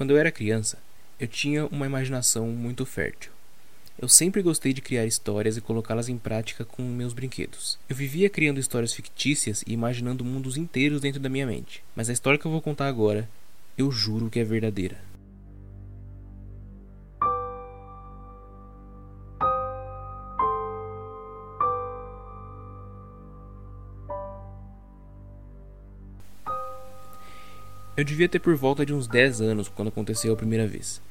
Quando eu era criança, eu tinha uma imaginação muito fértil. Eu sempre gostei de criar histórias e colocá-las em prática com meus brinquedos. Eu vivia criando histórias fictícias e imaginando mundos inteiros dentro da minha mente. Mas a história que eu vou contar agora, eu juro que é verdadeira. Eu devia ter por volta de uns 10 anos quando aconteceu a primeira vez.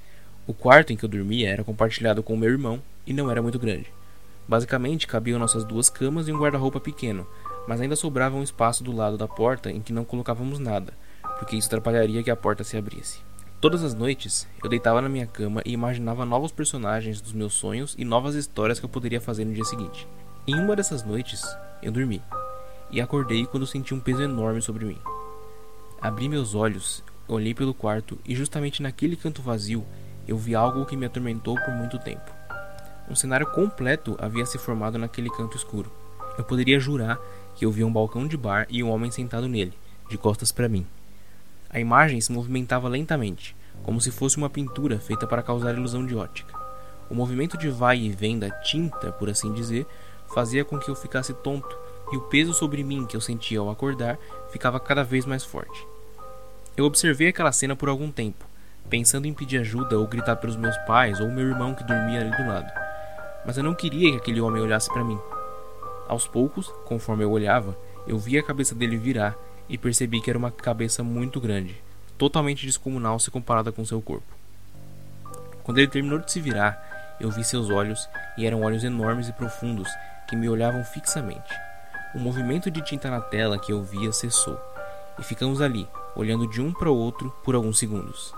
O quarto em que eu dormia era compartilhado com meu irmão e não era muito grande. Basicamente, cabiam nossas duas camas e um guarda-roupa pequeno, mas ainda sobrava um espaço do lado da porta em que não colocávamos nada, porque isso atrapalharia que a porta se abrisse. Todas as noites, eu deitava na minha cama e imaginava novos personagens dos meus sonhos e novas histórias que eu poderia fazer no dia seguinte. Em uma dessas noites, eu dormi e acordei quando senti um peso enorme sobre mim. Abri meus olhos, olhei pelo quarto e justamente naquele canto vazio eu vi algo que me atormentou por muito tempo. Um cenário completo havia se formado naquele canto escuro. Eu poderia jurar que eu via um balcão de bar e um homem sentado nele, de costas para mim. A imagem se movimentava lentamente, como se fosse uma pintura feita para causar ilusão de ótica. O movimento de vai e vem da tinta, por assim dizer, fazia com que eu ficasse tonto e o peso sobre mim que eu sentia ao acordar ficava cada vez mais forte. Eu observei aquela cena por algum tempo, pensando em pedir ajuda ou gritar pelos meus pais ou meu irmão que dormia ali do lado. Mas eu não queria que aquele homem olhasse para mim. Aos poucos, conforme eu olhava, eu vi a cabeça dele virar e percebi que era uma cabeça muito grande, totalmente descomunal se comparada com seu corpo. Quando ele terminou de se virar, eu vi seus olhos e eram olhos enormes e profundos que me olhavam fixamente. O movimento de tinta na tela que eu via cessou, e ficamos ali, olhando de um para o outro por alguns segundos.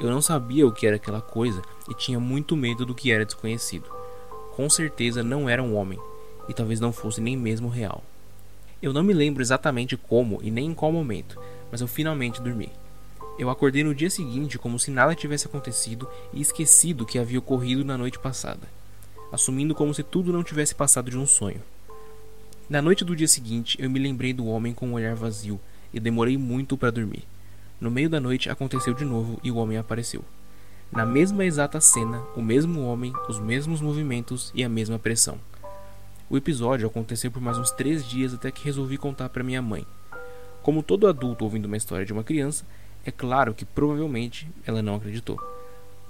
Eu não sabia o que era aquela coisa e tinha muito medo do que era desconhecido. Com certeza não era um homem, e talvez não fosse nem mesmo real. Eu não me lembro exatamente como e nem em qual momento, mas eu finalmente dormi. Eu acordei no dia seguinte como se nada tivesse acontecido e esquecido o que havia ocorrido na noite passada, assumindo como se tudo não tivesse passado de um sonho. Na noite do dia seguinte, eu me lembrei do homem com um olhar vazio e demorei muito para dormir. No meio da noite aconteceu de novo e o homem apareceu. Na mesma exata cena, o mesmo homem, os mesmos movimentos e a mesma pressão. O episódio aconteceu por mais uns três dias até que resolvi contar para minha mãe. Como todo adulto ouvindo uma história de uma criança, é claro que provavelmente ela não acreditou.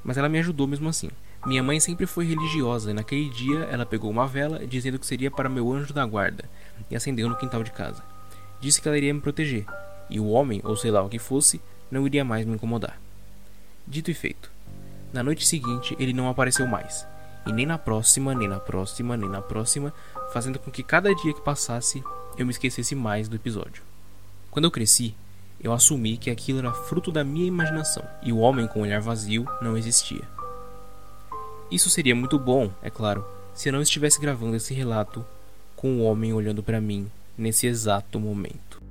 Mas ela me ajudou mesmo assim. Minha mãe sempre foi religiosa e naquele dia ela pegou uma vela dizendo que seria para meu anjo da guarda e acendeu no quintal de casa. Disse que ela iria me proteger e o homem, ou sei lá o que fosse, não iria mais me incomodar. Dito e feito. Na noite seguinte ele não apareceu mais, e nem na próxima, nem na próxima, nem na próxima, fazendo com que cada dia que passasse eu me esquecesse mais do episódio. Quando eu cresci, eu assumi que aquilo era fruto da minha imaginação e o homem com o olhar vazio não existia. Isso seria muito bom, é claro, se eu não estivesse gravando esse relato com o homem olhando para mim nesse exato momento.